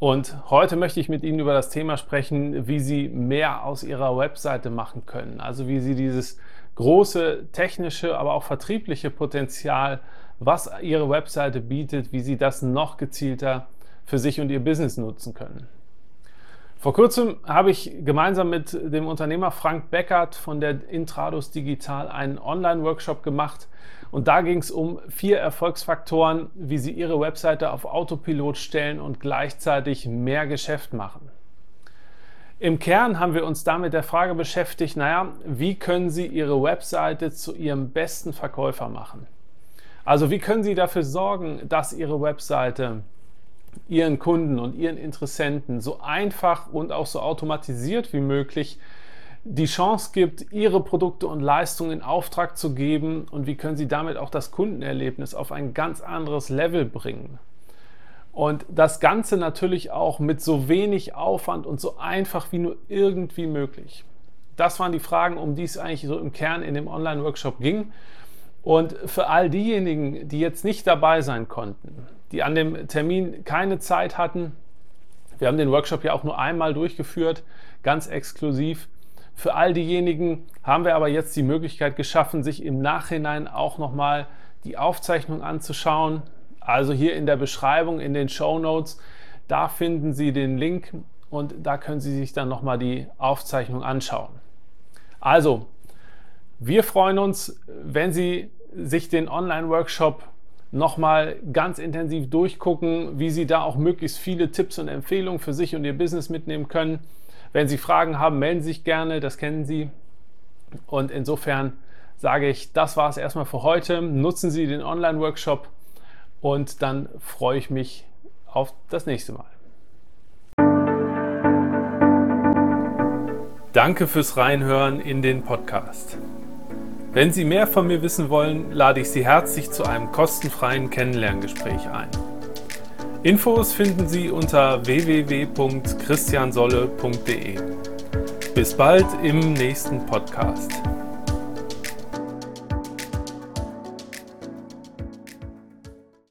und heute möchte ich mit Ihnen über das Thema sprechen, wie Sie mehr aus Ihrer Webseite machen können. Also wie Sie dieses große technische, aber auch vertriebliche Potenzial, was Ihre Webseite bietet, wie Sie das noch gezielter für sich und Ihr Business nutzen können. Vor kurzem habe ich gemeinsam mit dem Unternehmer Frank Beckert von der Intrados Digital einen Online-Workshop gemacht. Und da ging es um vier Erfolgsfaktoren, wie Sie Ihre Webseite auf Autopilot stellen und gleichzeitig mehr Geschäft machen. Im Kern haben wir uns damit der Frage beschäftigt, naja, wie können Sie Ihre Webseite zu Ihrem besten Verkäufer machen? Also wie können Sie dafür sorgen, dass Ihre Webseite ihren Kunden und ihren Interessenten so einfach und auch so automatisiert wie möglich die Chance gibt, ihre Produkte und Leistungen in Auftrag zu geben und wie können sie damit auch das Kundenerlebnis auf ein ganz anderes Level bringen. Und das Ganze natürlich auch mit so wenig Aufwand und so einfach wie nur irgendwie möglich. Das waren die Fragen, um die es eigentlich so im Kern in dem Online-Workshop ging. Und für all diejenigen, die jetzt nicht dabei sein konnten, die an dem Termin keine Zeit hatten, wir haben den Workshop ja auch nur einmal durchgeführt, ganz exklusiv. Für all diejenigen haben wir aber jetzt die Möglichkeit geschaffen, sich im Nachhinein auch nochmal die Aufzeichnung anzuschauen. Also hier in der Beschreibung, in den Show Notes, da finden Sie den Link und da können Sie sich dann nochmal die Aufzeichnung anschauen. Also, wir freuen uns, wenn Sie sich den Online-Workshop nochmal ganz intensiv durchgucken, wie Sie da auch möglichst viele Tipps und Empfehlungen für sich und Ihr Business mitnehmen können. Wenn Sie Fragen haben, melden Sie sich gerne, das kennen Sie. Und insofern sage ich, das war es erstmal für heute. Nutzen Sie den Online-Workshop und dann freue ich mich auf das nächste Mal. Danke fürs Reinhören in den Podcast. Wenn Sie mehr von mir wissen wollen, lade ich Sie herzlich zu einem kostenfreien Kennenlerngespräch ein. Infos finden Sie unter www.christiansolle.de. Bis bald im nächsten Podcast.